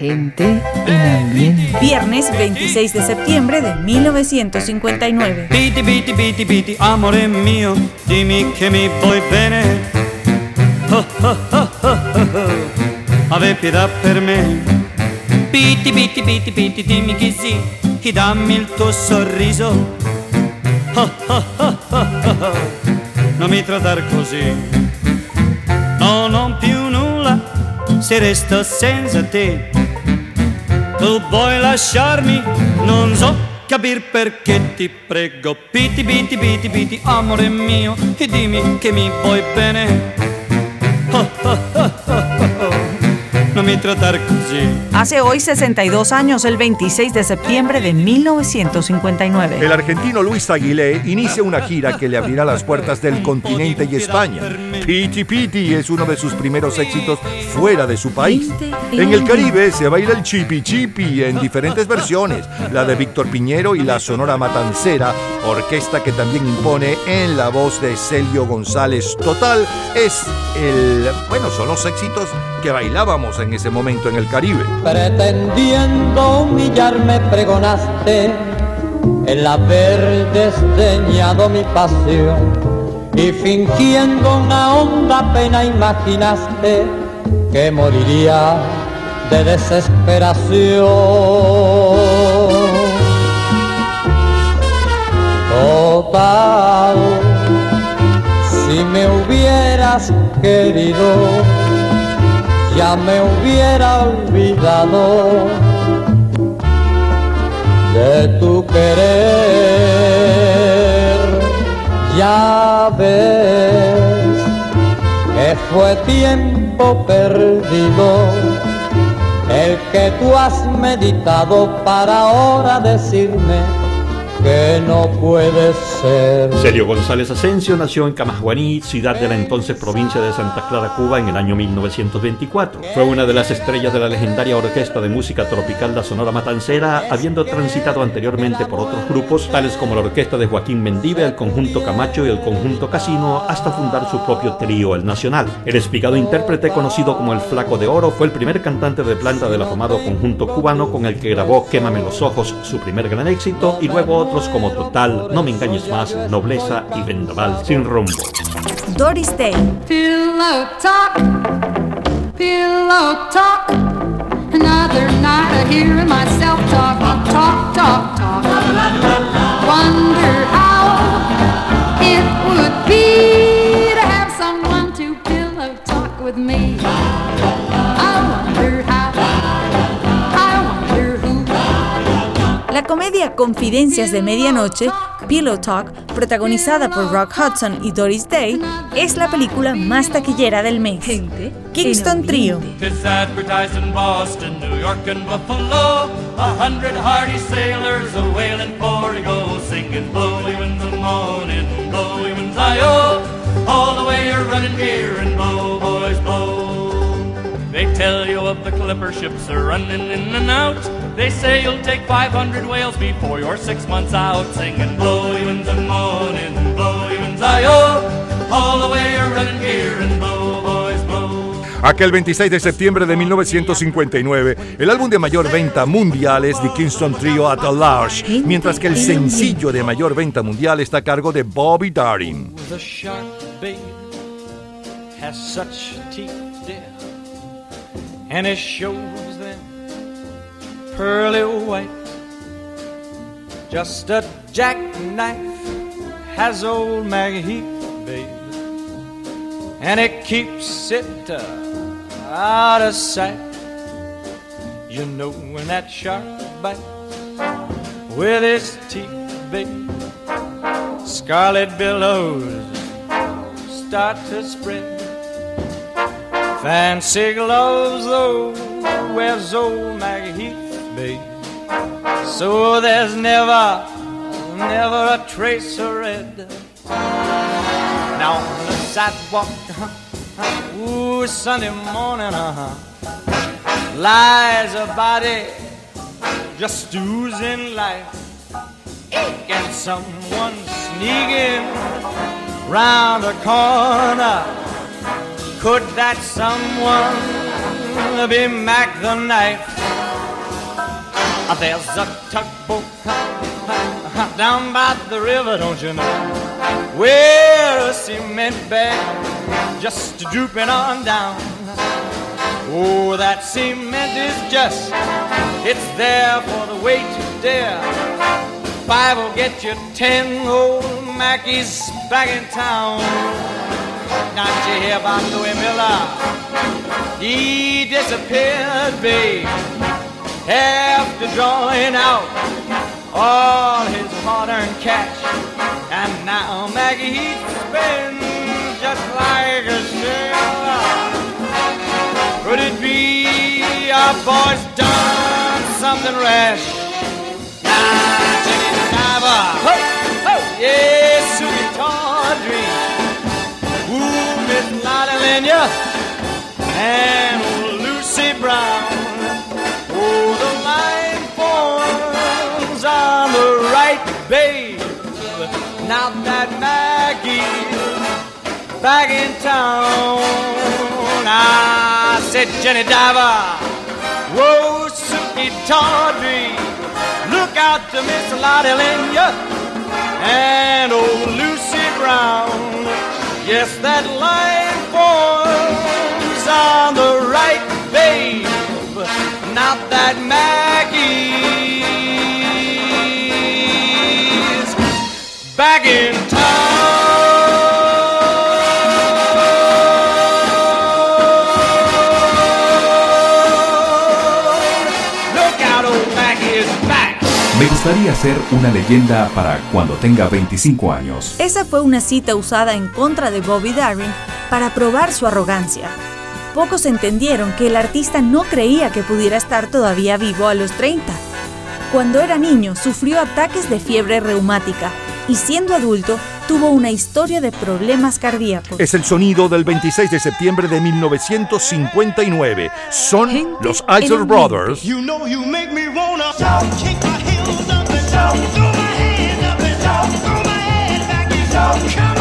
gente en ambiente. Viernes 26 de septiembre de 1959. Piti, piti, piti, piti, amore mio, dimmi che mi vuoi bene. Oh, oh, oh, oh, oh, Ave pietà per me. Piti, piti, piti, piti, dimmi che sì, e dammi il tuo sorriso. Oh, oh, oh, oh, oh, Non mi trattare così. No, non più nulla, se resto senza te. Tu vuoi lasciarmi, non so capir perché ti prego. Piti, piti, piti, piti, amore mio, e dimmi che mi vuoi bene. Oh, oh, oh. No me tratar così. Hace hoy 62 años, el 26 de septiembre de 1959. El argentino Luis Aguilé inicia una gira que le abrirá las puertas del continente y España. Piti Piti es uno de sus primeros éxitos fuera de su país. En el Caribe se baila el chipi chipi en diferentes versiones, la de Víctor Piñero y la Sonora Matancera, orquesta que también impone en la voz de Celio González. Total, es el, bueno, son los éxitos que bailábamos en ese momento en el Caribe. Pretendiendo humillarme pregonaste el haber desdeñado mi pasión y fingiendo una honda pena imaginaste que moriría de desesperación. Total, si me hubieras querido, ya me hubiera olvidado de tu querer. Ya ves que fue tiempo perdido el que tú has meditado para ahora decirme que no puede ser. Celio González Asensio nació en Camajuaní, ciudad de la entonces provincia de Santa Clara, Cuba, en el año 1924. Fue una de las estrellas de la legendaria orquesta de música tropical La Sonora Matancera, habiendo transitado anteriormente por otros grupos, tales como la orquesta de Joaquín Mendive, el conjunto Camacho y el conjunto Casino, hasta fundar su propio trío, El Nacional. El espigado intérprete, conocido como el Flaco de Oro, fue el primer cantante de planta del afamado conjunto cubano con el que grabó Quémame los ojos, su primer gran éxito, y luego otros como Total, No me engañes más, Nobleza y Vendaval sin rumbo. Doris Day. Pillow talk, pillow talk. Another night of hearing myself talk, talk, talk, talk. Wonder how it would be to have someone to pillow talk with me. La comedia Confidencias de Medianoche, Pillow Talk, protagonizada por Rock Hudson y Doris Day, es la película más taquillera del mes. Kingston Trio. They tell you of the clipper ships are running in and out. They say you'll take 500 whales before you're six months out, singing blowy winds of morning, blowy winds I-oh. All the way you're running here and blow, boys, blow. Aquel 26 de septiembre de 1959, el álbum de mayor venta mundial es The Kingston Trio at a Large, mientras que el sencillo de mayor venta mundial está a cargo de Bobby Darin. The shark babe has such teeth, dear, and it shows them pearly white. Just a jackknife has old Maggie Heath, babe, and it keeps it uh, out of sight. You know when that shark bites with its teeth, babe, scarlet billows start to spread. Fancy gloves, though, wears old Maggie Heath, So there's never, never a trace of red. Now on the sidewalk, ooh, Sunday morning, uh-huh, lies a body just oozing life. And someone sneaking round the corner. Could that someone be Mac the knife? Ah, there's a tugboat down by the river, don't you know? Where a cement bag just drooping on down. Oh, that cement is just, it's there for the weight to dare. Five will get you ten old Mackies back in town. Not you hear about Louis Miller? He disappeared, babe, after drawing out all his hard-earned cash. And now Maggie he spends just like a sailor. Could it be our boy's done something rash? Now Jenny the diver, ho, yes, Susie Tawdry, ooh, Miss Lotta Lenya, and Lucy Brown. The line forms on the right, babe. Now that Maggie's back in town, I said, Jenny Diver, whoa, Suki Tawdry, look out to Miss Lottie Lenya and old Lucy Brown. Yes, that line forms on the right, babe. Now that Maggie's back in town. Look out, old Maggie is back. Me gustaría ser una leyenda para cuando tenga 25 años. Esa fue una cita usada en contra de Bobby Darin para probar su arrogancia. Pocos entendieron que el artista no creía que pudiera estar todavía vivo a los 30. Cuando era niño sufrió ataques de fiebre reumática y siendo adulto tuvo una historia de problemas cardíacos. Es el sonido del 26 de septiembre de 1959. Son los Isle Brothers. You know you make me wanna kick my heels up and throw my hands up and throw my head back and come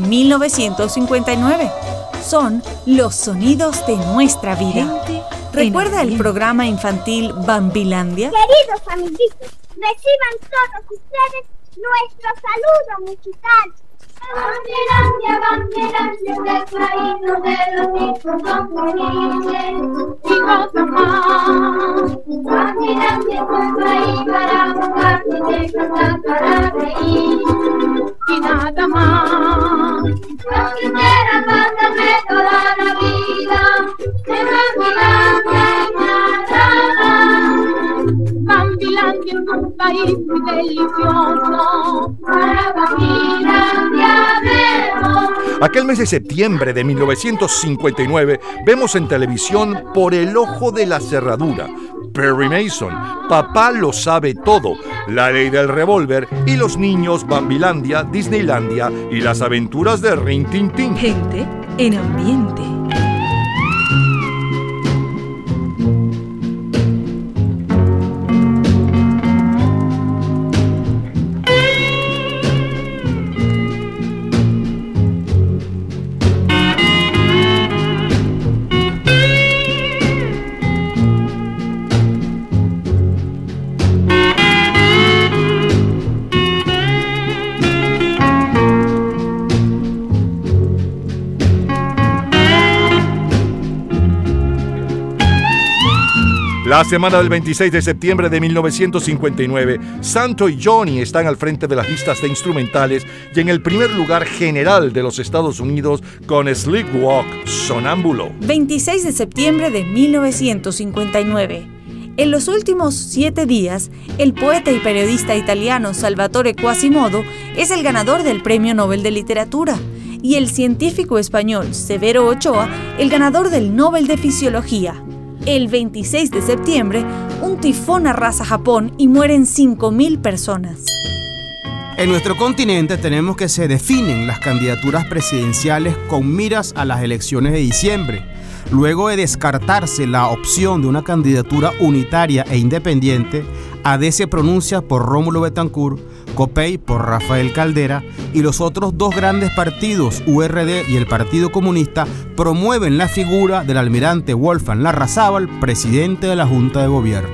de 1959. Son los sonidos de nuestra vida. ¿Recuerda el programa infantil Bambilandia? Queridos amiguitos, reciban todos ustedes nuestro saludo musical. Banderandia, banderandia, del país donde los hijos son felices y gozan más. Banderandia es un país para jugar y de cantar para reír y nada más. Aquel mes de septiembre de 1959 vemos en televisión Por el ojo de la cerradura. Perry Mason, Papá lo sabe todo, La ley del revólver y los niños Bambilandia, Disneylandia y las aventuras de Rin Tin Tin. Gente en ambiente. La semana del 26 de septiembre de 1959, Santo y Johnny están al frente de las listas de instrumentales y en el primer lugar general de los Estados Unidos con Sleepwalk Sonámbulo. 26 de septiembre de 1959. En los últimos siete días, el poeta y periodista italiano Salvatore Quasimodo es el ganador del Premio Nobel de Literatura y el científico español Severo Ochoa el ganador del Nobel de Fisiología. El 26 de septiembre, un tifón arrasa Japón y mueren 5.000 personas. En nuestro continente tenemos que se definen las candidaturas presidenciales con miras a las elecciones de diciembre. Luego de descartarse la opción de una candidatura unitaria e independiente, AD se pronuncia por Rómulo Betancourt, COPEI por Rafael Caldera y los otros dos grandes partidos, URD y el Partido Comunista, promueven la figura del almirante Wolfgang Larrazábal, presidente de la Junta de Gobierno.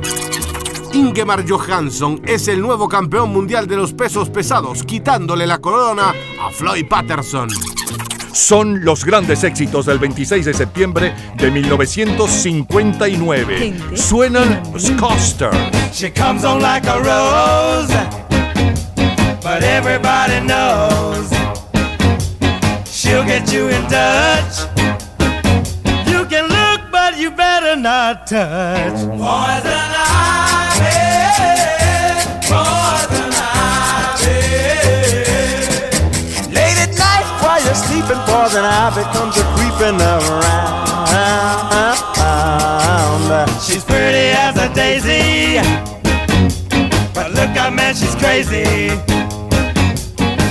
Ingemar Johansson es el nuevo campeón mundial de los pesos pesados, quitándole la corona a Floyd Patterson. Son los grandes éxitos del 26 de septiembre de 1959. Gente Suenan Scoster. She comes on like a rose, but everybody knows she'll get you in touch. You can look, but you better not touch. Poison poison ivy comes a creeping around. She's pretty as a daisy. But look out, man, she's crazy.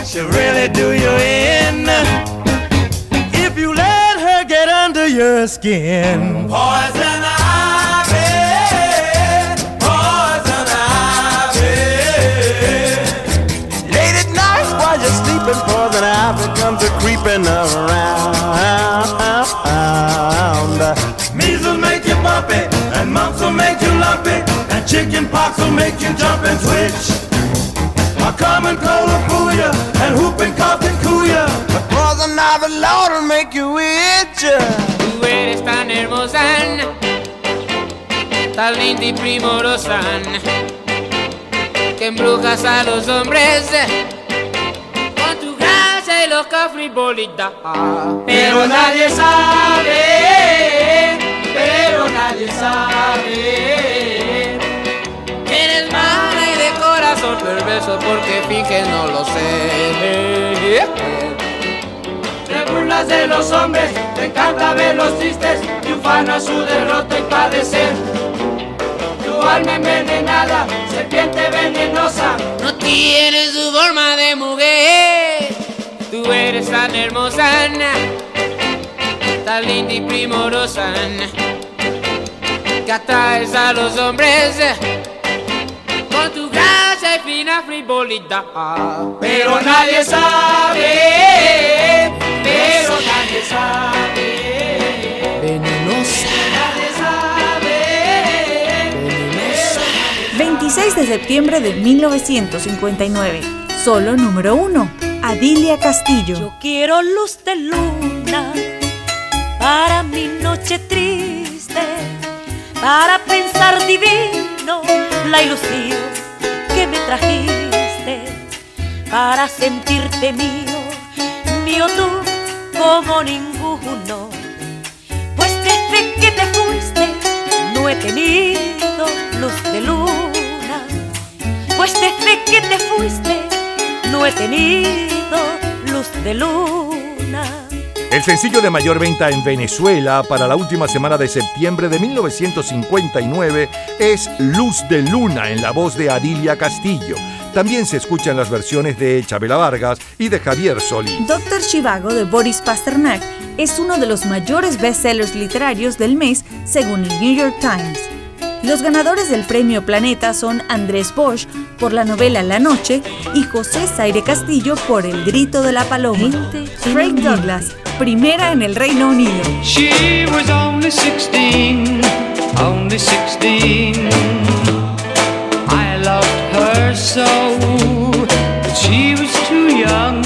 She'll really do you in if you let her get under your skin. Poison ivy, poison ivy. Late at night while you're sleeping, poison ivy you bumpy, and mumps will make you lumpy, and chicken pox will make you jump and twitch. A common cold will fool ya, and whooping cough can cool ya. But poison ivy, Lord, will make you itch. Tú eres tan hermosa, tan linda y primorosa, que embrujas a los hombres con tu gracia y los cafribolitas. Pero nadie sabe, pero nadie sabe. Eres mala y de corazón perverso porque finge no lo sé. Te burlas de los hombres, te encanta ver los tristes y ufana su derrota y padecer. Tu alma envenenada, serpiente venenosa, No tienes su forma de mujer. Tú eres tan hermosa, está linda y primorosa, que atraes a los hombres con tu gracia y fina frivolidad. Pero nadie sabe, pero nadie sabe. Venenosa. Nadie sabe, venenosa. 26 de septiembre de 1959. Solo número 1. Adilia Castillo. Yo quiero luz de luna para mi noche triste, para pensar divino la ilusión que me trajiste, para sentirte mío, mío tú como ninguno. Pues desde que te fuiste no he tenido luz de luna, pues desde que te fuiste no he tenido luz de luna. El sencillo de mayor venta en Venezuela para la última semana de septiembre de 1959 es Luz de Luna en la voz de Adilia Castillo. También se escuchan las versiones de Chabela Vargas y de Javier Solís. Doctor Chivago de Boris Pasternak es uno de los mayores bestsellers literarios del mes según el New York Times. Los ganadores del premio Planeta son Andrés Bosch por la novela La Noche y José Zaire Castillo por El Grito de la Paloma. Craig Douglas, primera en el Reino Unido. She was only 16, only 16. I loved her so, but she was too young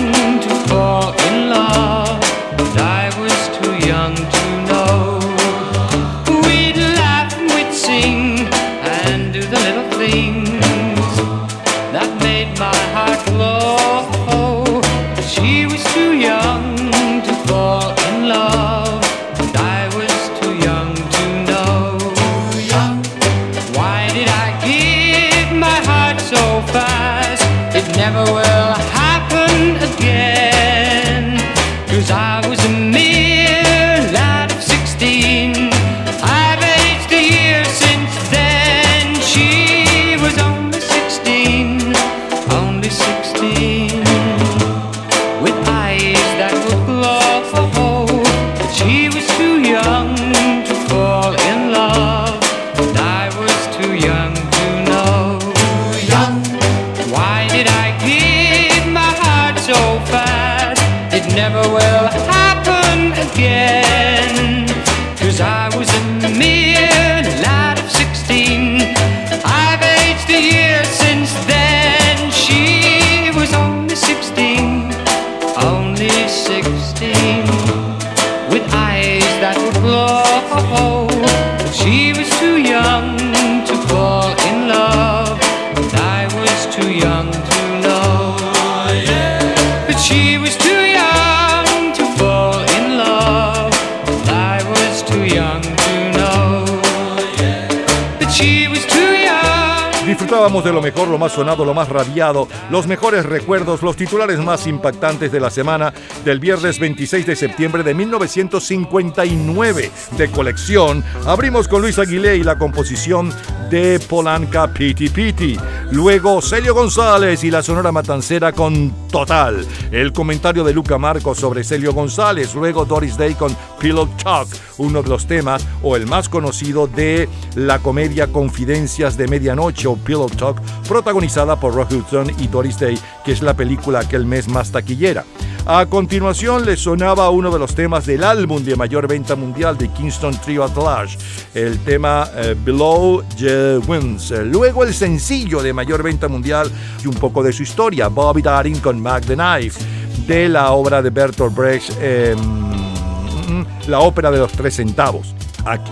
lo mejor, lo más sonado, lo más radiado, los mejores recuerdos, los titulares más impactantes de la semana del viernes 26 de septiembre de 1959 de colección. Abrimos con Luis Aguilé y la composición de Polanca Piti Piti. Luego Celio González y la Sonora Matancera con Total. El comentario de Luca Marcos sobre Celio González. Luego Doris Day con Pillow Talk, uno de los temas o el más conocido de la comedia Confidencias de Medianoche o Pillow Talk, protagonizada por Rock Hudson y Doris Day, que es la película aquel mes más taquillera. A continuación le sonaba uno de los temas del álbum de mayor venta mundial de Kingston Trio at Large, el tema eh, Below the Winds. Luego el sencillo de mayor venta mundial y un poco de su historia, Bobby Darin con Mac the Knife, de la obra de Bertolt Brecht, eh, mm, la ópera de los tres centavos.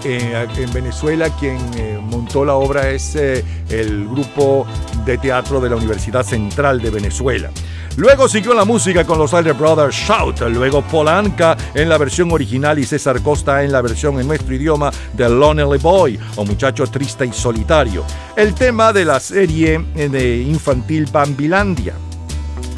Eh, en Venezuela quien eh, montó la obra es eh, el grupo de teatro de la Universidad Central de Venezuela. Luego siguió la música con los Elder Brothers Shout, luego Polanca en la versión original y César Costa en la versión en nuestro idioma de Lonely Boy o Muchacho Triste y Solitario. El tema de la serie infantil Bambilandia.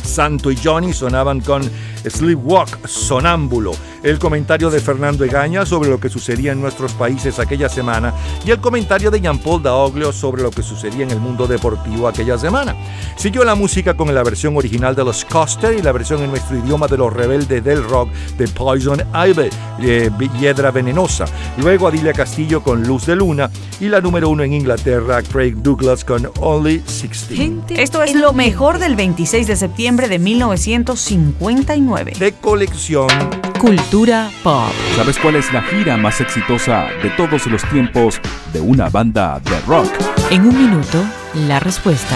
Santo y Johnny sonaban con Sleepwalk Sonámbulo, el comentario de Fernando Egaña sobre lo que sucedía en nuestros países aquella semana y el comentario de Jean-Paul Daoglio sobre lo que sucedía en el mundo deportivo aquella semana. Siguió la música con la versión original de los Coster y la versión en nuestro idioma de los rebeldes del rock de Poison Ivy, eh, Hiedra Venenosa. Luego Adilia Castillo con Luz de Luna y la número uno en Inglaterra, Craig Douglas con Only 16. Esto es lo mejor del 26 de septiembre de 1959. De colección. Cultura pop. ¿Sabes cuál es la gira más exitosa de todos los tiempos de una banda de rock? En un minuto la respuesta.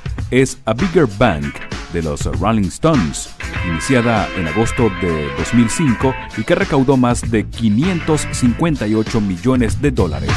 es A Bigger Bang de los Rolling Stones, iniciada en agosto de 2005 y que recaudó más de 558 millones de dólares.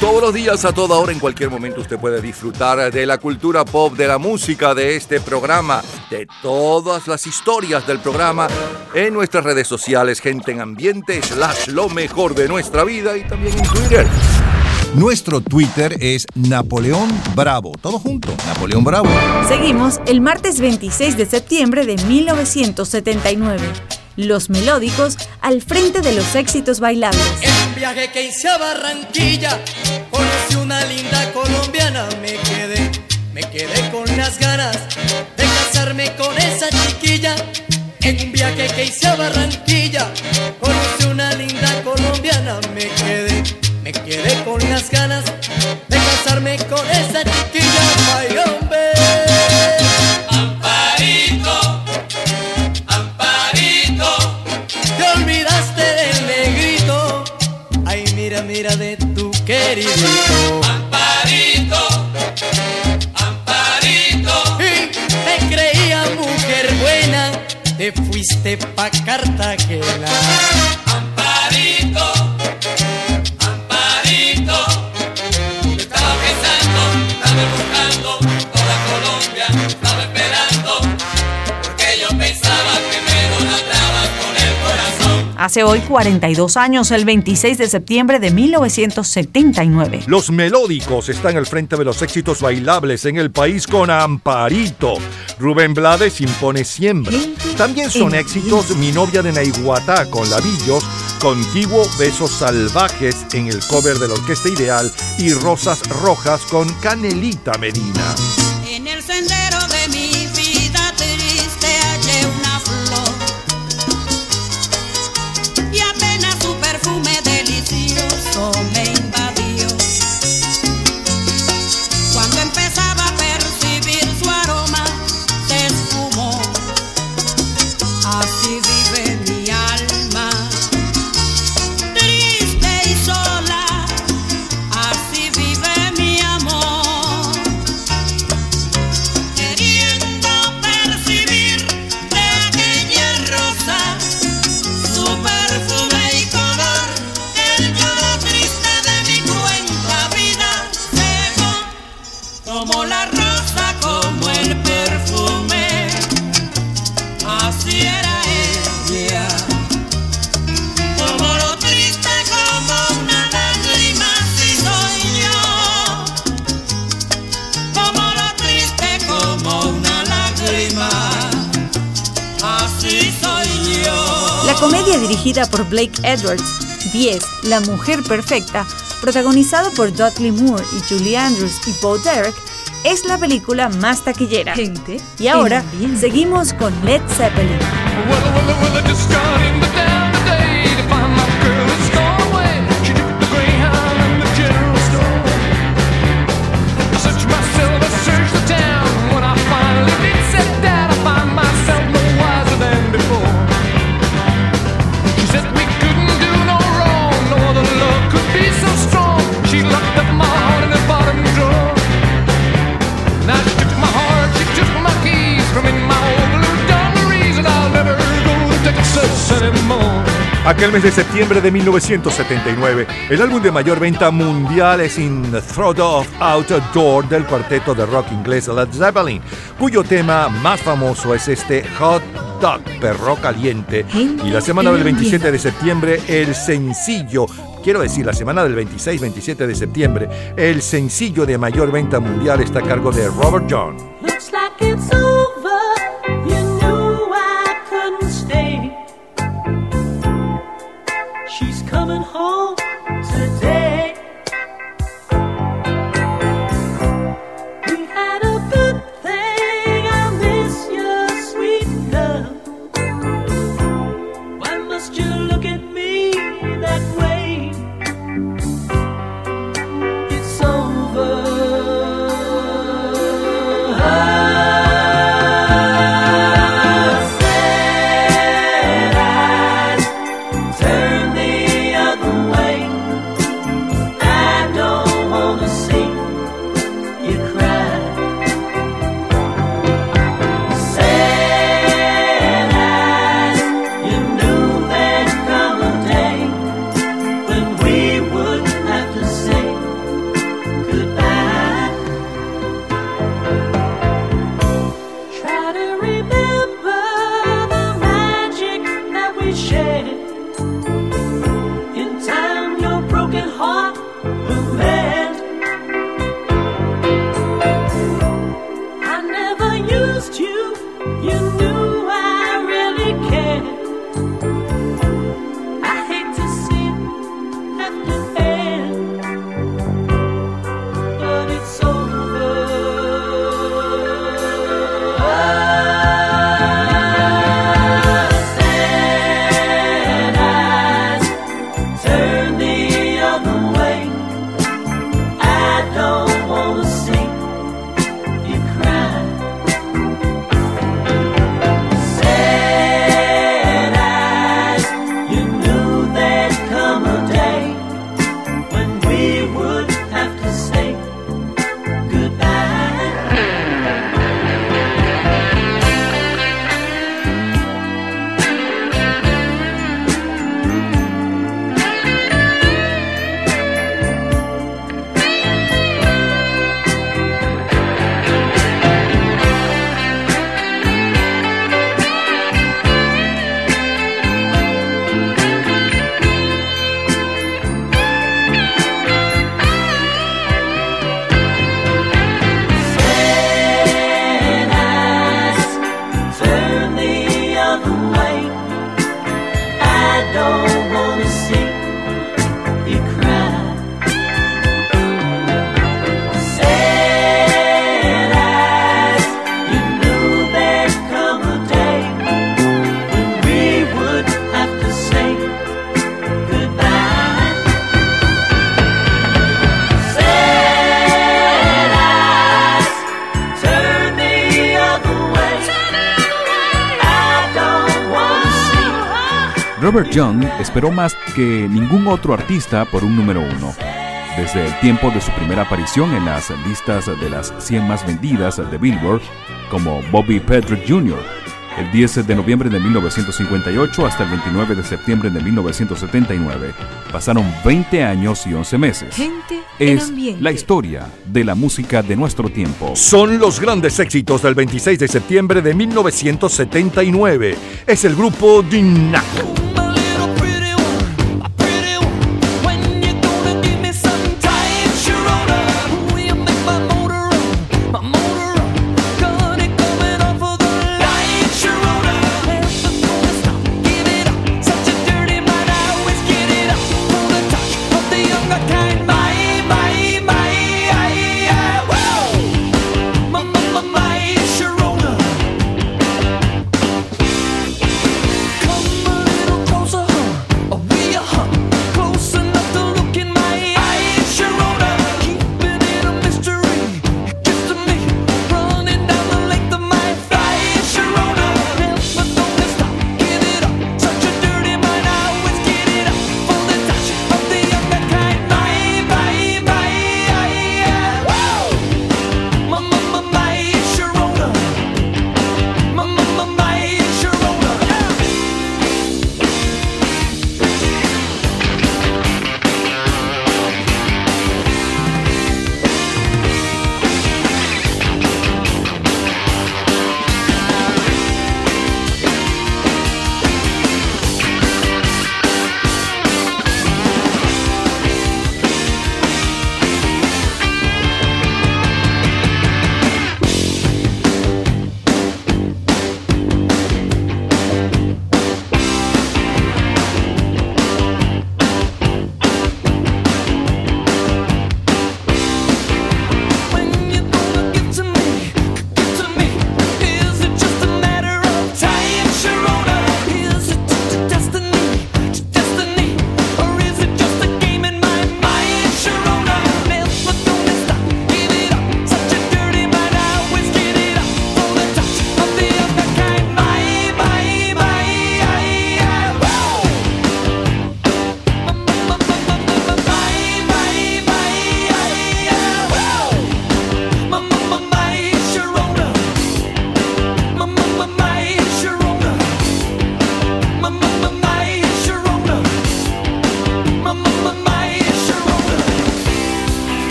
Todos los días, a toda hora, en cualquier momento, usted puede disfrutar de la cultura pop, de la música, de este programa, de todas las historias del programa en nuestras redes sociales, gente en ambiente, slash lo mejor de nuestra vida y también en Twitter. Nuestro Twitter es Napoleón Bravo. Todo junto, Napoleón Bravo. Seguimos el martes 26 de septiembre de 1979. Los melódicos al frente de los éxitos bailables. Un viaje que hice a Barranquilla, conocí una linda colombiana, me quedé, me quedé con las ganas de casarme con esa chiquilla. En un viaje que hice a Barranquilla, conocí una linda colombiana, me quedé, me quedé con las ganas de casarme con esa chiquilla. Mira, de tu querido. Amparito, Amparito. Y te creía mujer buena, te fuiste pa' Cartagena. Hace hoy 42 años, el 26 de septiembre de 1979. Los melódicos están al frente de los éxitos bailables en el país con Amparito. Rubén Blades impone siempre. También son éxitos Mi novia de Naiguatá con Lavillos, Contiguo Besos Salvajes en el cover de la Orquesta Ideal y Rosas Rojas con Canelita Medina. En el sendero Blake Edwards, 10, La Mujer Perfecta, protagonizado por Dudley Moore y Julie Andrews y Bo Derek, es la película más taquillera. y ahora seguimos con Led Zeppelin. Aquel mes de septiembre de 1979, el álbum de mayor venta mundial es In the Throttle of Outdoor del cuarteto de rock inglés Led Zeppelin, cuyo tema más famoso es este Hot Dog, perro caliente. Y la semana del 27 de septiembre, el sencillo, quiero decir, la semana del 26-27 de septiembre, el sencillo de mayor venta mundial está a cargo de Robert John. Robert Young esperó más que ningún otro artista por un número uno. Desde el tiempo de su primera aparición en las listas de las 100 más vendidas de Billboard, como Bobby Patrick Jr., el 10 de noviembre de 1958 hasta el 29 de septiembre de 1979. Pasaron 20 años y 11 meses. Gente en Es la historia de la música de nuestro tiempo. Son los grandes éxitos del 26 de septiembre de 1979. Es el grupo Dinac.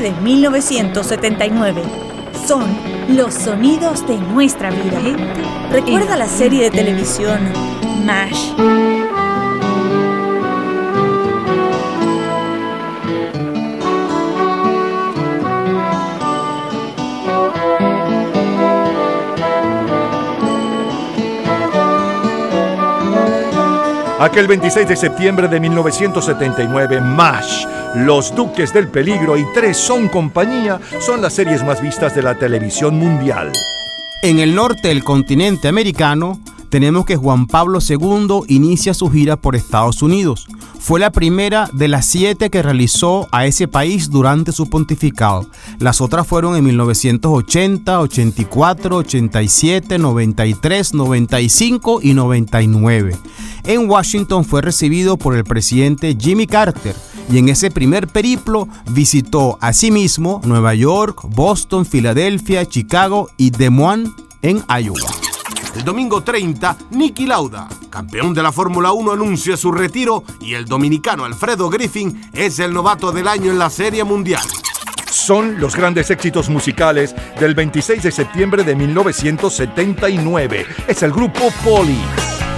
Septiembre de 1979. Son los sonidos de nuestra vida. Recuerda la serie de televisión MASH. Aquel 26 de septiembre de 1979, MASH, Los Duques del Peligro y Tres son compañía son las series más vistas de la televisión mundial. En el norte del continente americano, tenemos que Juan Pablo II inicia su gira por Estados Unidos. Fue la primera de las siete que realizó a ese país durante su pontificado. Las otras fueron en 1980, 84, 87, 93, 95 y 99. En Washington fue recibido por el presidente Jimmy Carter y en ese primer periplo visitó asimismo Nueva York, Boston, Filadelfia, Chicago y Des Moines en Iowa. El domingo 30, Nicky Lauda, campeón de la Fórmula 1, anuncia su retiro y el dominicano Alfredo Griffin es el novato del año en la Serie Mundial. Son los grandes éxitos musicales del 26 de septiembre de 1979. Es el grupo Police.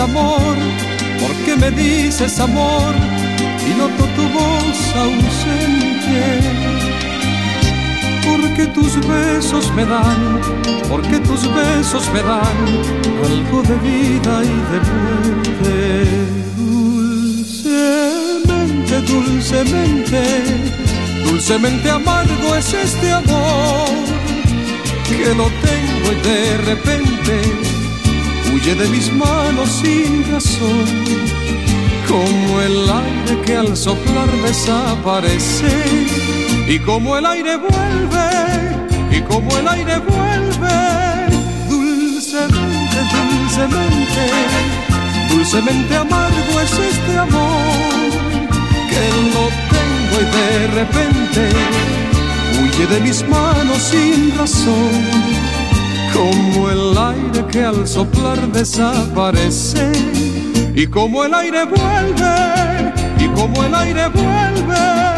Amor? ¿Por qué me dices amor? Y noto tu voz ausente. Porque tus besos me dan, porque tus besos me dan algo de vida y de muerte. Dulcemente, dulcemente, dulcemente amargo es este amor que lo tengo y de repente huye de mis manos sin razón, como el aire que al soplar desaparece, y como el aire vuelve, y como el aire vuelve, dulcemente, dulcemente, dulcemente amargo es este amor, que lo tengo y de repente huye de mis manos sin razón como el aire que al soplar desaparece y como el aire vuelve y como el aire vuelve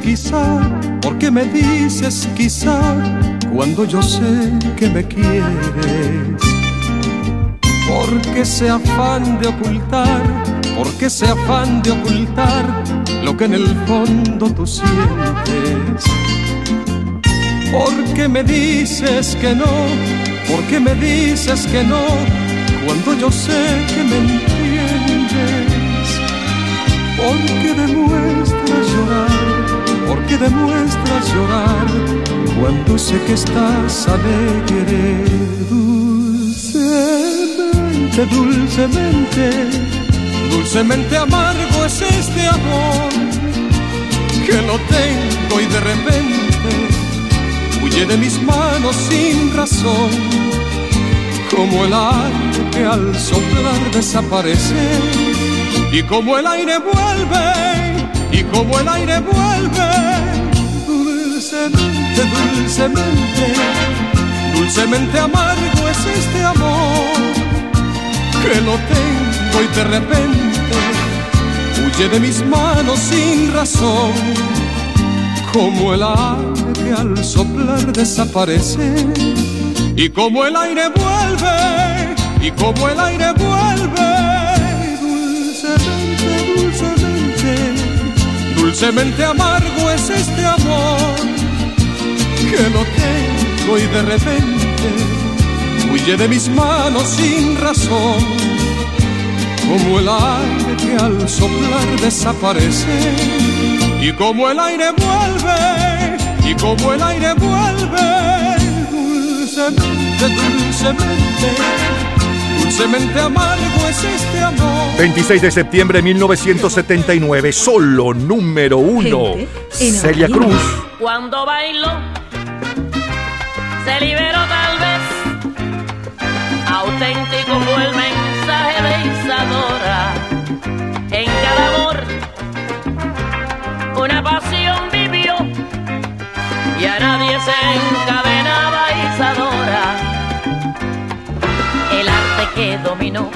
quizá? ¿Por qué me dices quizá? Cuando yo sé que me quieres. ¿Por qué ese afán de ocultar? ¿Por qué ese afán de ocultar lo que en el fondo tú sientes? ¿Por qué me dices que no? ¿Por qué me dices que no? Cuando yo sé que me entiendes. Porque demuestras llorar, porque demuestras llorar cuando sé que estás alegre. Dulcemente, dulcemente, dulcemente amargo es este amor que lo tengo y de repente huye de mis manos sin razón, como el aire que al soplar desaparece y como el aire vuelve, y como el aire vuelve, dulcemente, dulcemente, dulcemente amargo es este amor, que lo tengo y de repente huye de mis manos sin razón, como el aire que al soplar desaparece, y como el aire vuelve, y como el aire vuelve dulcemente amargo es este amor que lo tengo y de repente huye de mis manos sin razón, como el aire que al soplar desaparece y como el aire vuelve y como el aire vuelve dulcemente, dulcemente dulcemente amargo es este amor. 26 de septiembre de 1979, solo número uno. Celia Cruz. Cuando bailo, se liberó tal vez. Auténtico fue el mensaje de Isadora. En cada amor, una pasión vivió. Y a nadie se dominó,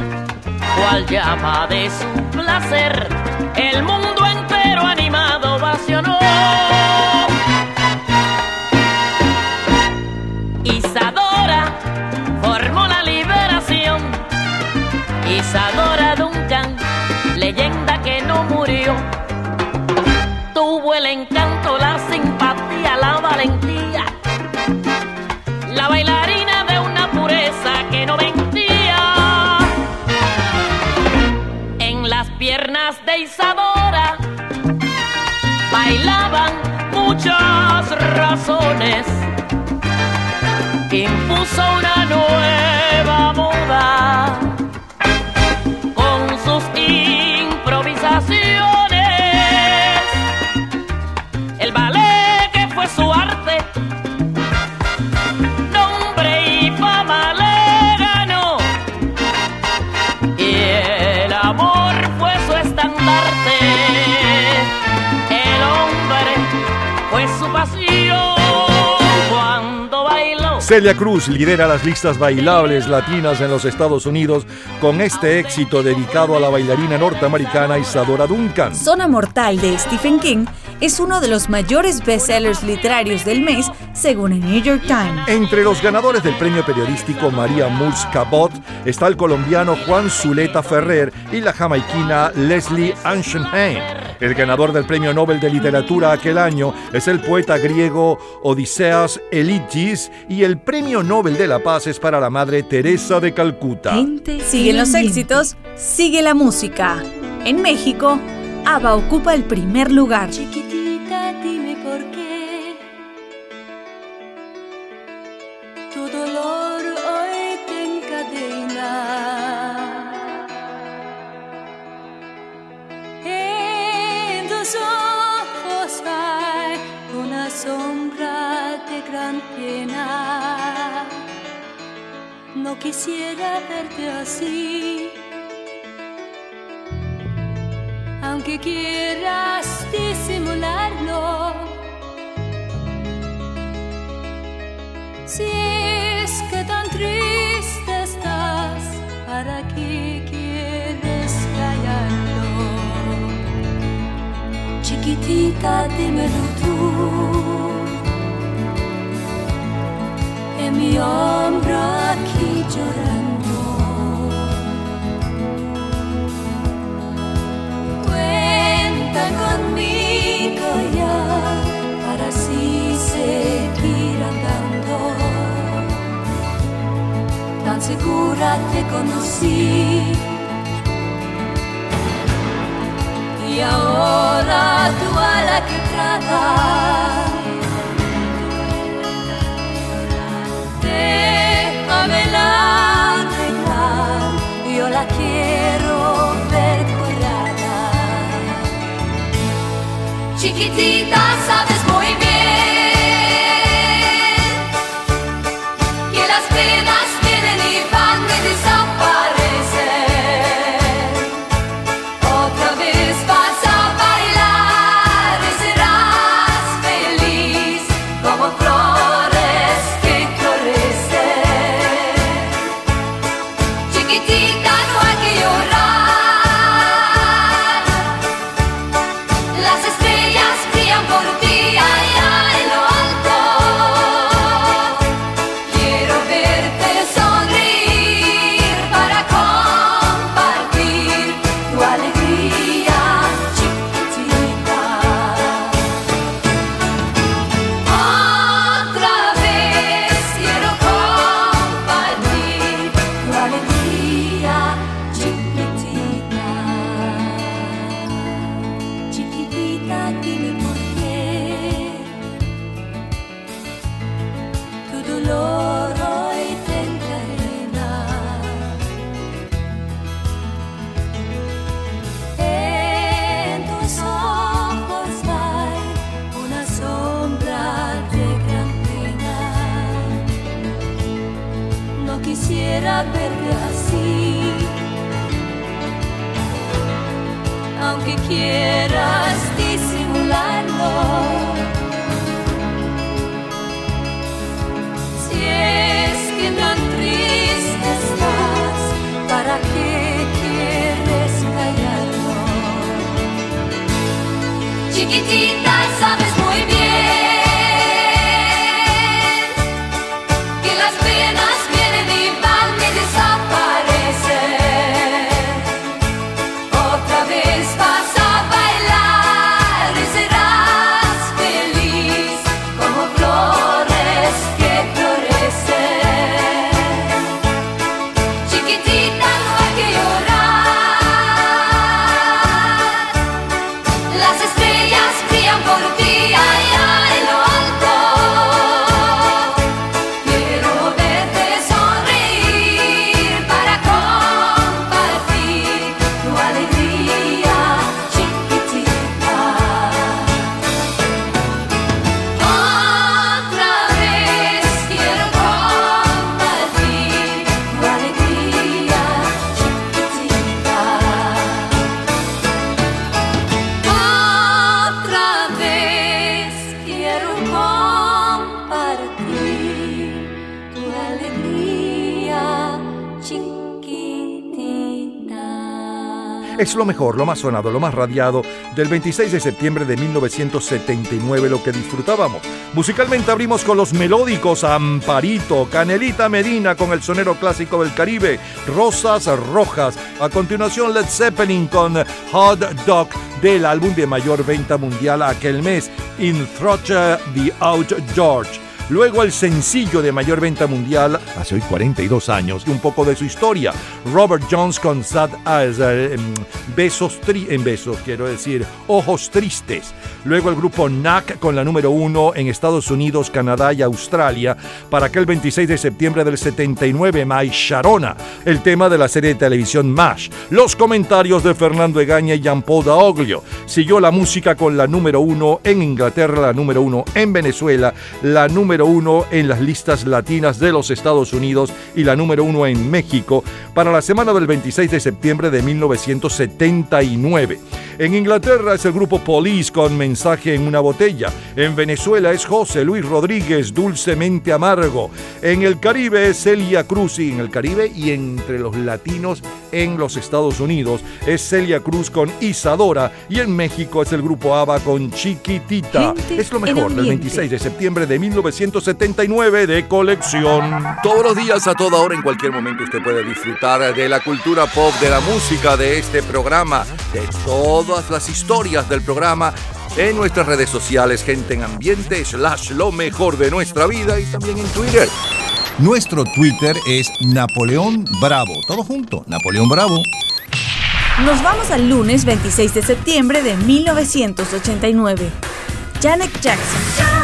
cual llama de su placer, el mundo entero animado vacionó. Muchas razones. Impuso una nueva moda Celia Cruz lidera las listas bailables latinas en los Estados Unidos con este éxito dedicado a la bailarina norteamericana Isadora Duncan. Zona Mortal de Stephen King es uno de los mayores bestsellers literarios del mes, según el New York Times. Entre los ganadores del premio periodístico María Murs Cabot está el colombiano Juan Zuleta Ferrer y la jamaiquina Leslie Anshenheim. El ganador del premio Nobel de Literatura aquel año es el poeta griego Odiseas Elitis y el premio Nobel de la Paz es para la madre Teresa de Calcuta. Siguen los éxitos, sigue la música. En México, ABBA ocupa el primer lugar. Dímelo tú. En mi hombro aquí llorando. Cuenta conmigo ya para así seguir andando. Tan segura te conocí. Y ahora tú a la que tratas. Déjamela arreglar, yo la quiero ver curada. Chiquitita, sabes lo mejor, lo más sonado, lo más radiado del 26 de septiembre de 1979, lo que disfrutábamos. Musicalmente abrimos con los melódicos Amparito, Canelita Medina con el sonero clásico del Caribe, Rosas Rojas. A continuación, Led Zeppelin con Hot Dog del álbum de mayor venta mundial aquel mes, In Through the Out George. Luego el sencillo de mayor venta mundial hace hoy 42 años y un poco de su historia. Robert Jones con Sad Eyes, eh, em, besos en besos, quiero decir, ojos tristes. Luego el grupo NAC con la número uno en Estados Unidos, Canadá y Australia para aquel 26 de septiembre del 79, My Sharona, el tema de la serie de televisión MASH. Los comentarios de Fernando Egaña y Jean-Paul Daoglio. Siguió la música con la número uno en Inglaterra, la número uno en Venezuela, la número uno en las listas latinas de los Estados Unidos y la número uno en México para la semana del 26 de septiembre de 1979. En Inglaterra es el grupo Police con mensaje en una botella. En Venezuela es José Luis Rodríguez, dulcemente amargo. En el Caribe es Celia Cruz y en el Caribe y entre los latinos en los Estados Unidos es Celia Cruz con Isadora y en México es el grupo ABBA con Chiquitita. Gente es lo mejor del ambiente. 26 de septiembre de 1979 de colección. Todos los días, a toda hora, en cualquier momento, usted puede disfrutar de la cultura pop, de la música, de este programa, de todas las historias del programa en nuestras redes sociales, gente en ambiente, slash lo mejor de nuestra vida y también en Twitter. Nuestro Twitter es Napoleón Bravo. Todo junto, Napoleón Bravo. Nos vamos al lunes 26 de septiembre de 1989. Janet Jackson.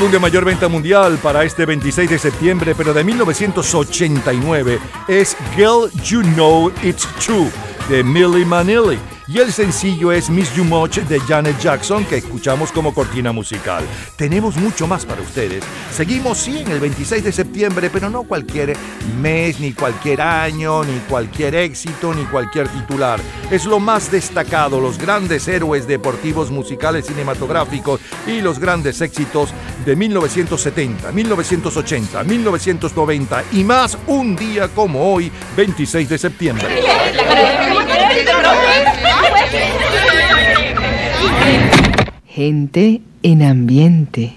Álbum de mayor venta mundial para este 26 de septiembre, pero de 1989, es Girl You Know It's True de Millie Vanilli. Y el sencillo es Miss You Much de Janet Jackson, que escuchamos como cortina musical. Tenemos mucho más para ustedes. Seguimos, sí, en el 26 de septiembre, pero no cualquier mes, ni cualquier año, ni cualquier éxito, ni cualquier titular. Es lo más destacado, los grandes héroes deportivos, musicales, cinematográficos y los grandes éxitos de 1970, 1980, 1990 y más un día como hoy, 26 de septiembre. Gente en ambiente.